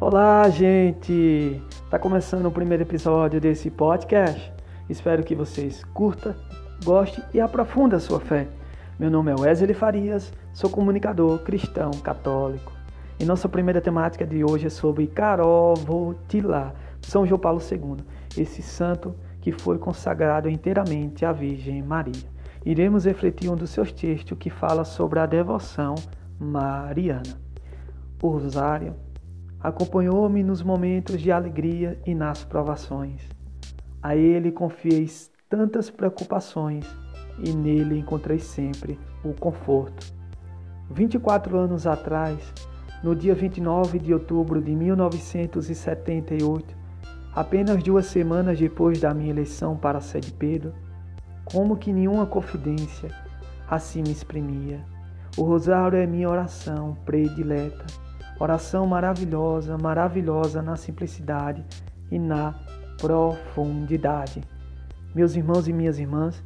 Olá, gente! Tá começando o primeiro episódio desse podcast. Espero que vocês curtam, gostem e aprofundem a sua fé. Meu nome é Wesley Farias, sou comunicador cristão católico. E nossa primeira temática de hoje é sobre Carol São João Paulo II, esse santo que foi consagrado inteiramente à Virgem Maria. Iremos refletir um dos seus textos que fala sobre a devoção mariana. O Rosário acompanhou-me nos momentos de alegria e nas provações. A ele confiei tantas preocupações e nele encontrei sempre o conforto. 24 anos atrás, no dia 29 de outubro de 1978, apenas duas semanas depois da minha eleição para a sede Pedro, como que nenhuma confidência assim me exprimia. O rosário é minha oração predileta, oração maravilhosa, maravilhosa na simplicidade e na profundidade. Meus irmãos e minhas irmãs,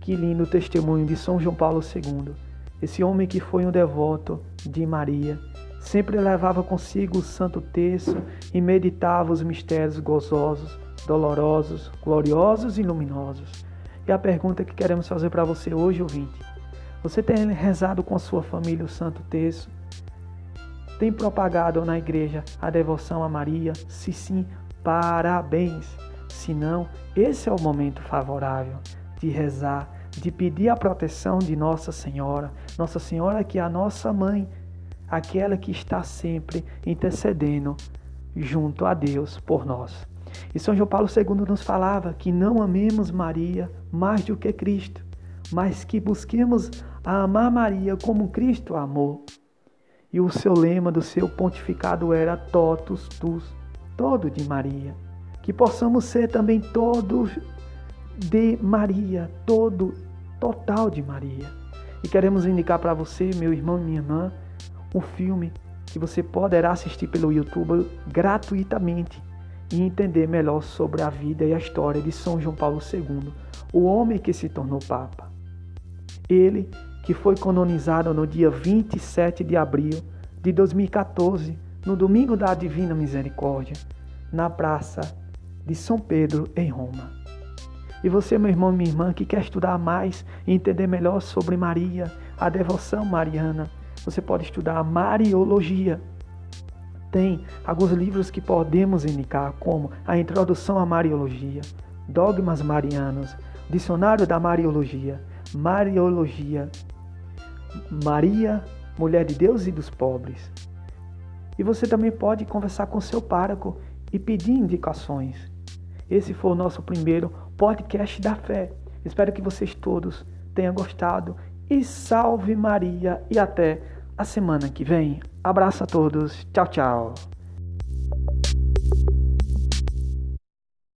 que lindo testemunho de São João Paulo II, esse homem que foi um devoto de Maria, sempre levava consigo o santo terço e meditava os mistérios gozosos, dolorosos, gloriosos e luminosos. E a pergunta que queremos fazer para você hoje, ouvinte: você tem rezado com a sua família o santo terço? Tem propagado na igreja a devoção a Maria? Se sim, parabéns. Se não, esse é o momento favorável de rezar, de pedir a proteção de Nossa Senhora. Nossa Senhora que é a nossa mãe, aquela que está sempre intercedendo junto a Deus por nós. E São João Paulo II nos falava que não amemos Maria mais do que Cristo, mas que busquemos amar Maria como Cristo amou. E o seu lema do seu pontificado era totus tus, todo de Maria. Que possamos ser também todos de Maria, todo total de Maria. E queremos indicar para você, meu irmão e minha irmã, um filme que você poderá assistir pelo YouTube gratuitamente e entender melhor sobre a vida e a história de São João Paulo II, o homem que se tornou Papa. Ele que foi canonizado no dia 27 de abril de 2014, no domingo da Divina Misericórdia, na Praça de São Pedro, em Roma. E você, meu irmão e minha irmã, que quer estudar mais e entender melhor sobre Maria, a devoção mariana, você pode estudar a Mariologia. Tem alguns livros que podemos indicar, como A Introdução à Mariologia, Dogmas Marianos, Dicionário da Mariologia, Mariologia, Maria, Mulher de Deus e dos Pobres. E você também pode conversar com seu pároco e pedir indicações. Esse foi o nosso primeiro podcast da fé. Espero que vocês todos tenham gostado e salve Maria e até a semana que vem. Abraço a todos. Tchau, tchau.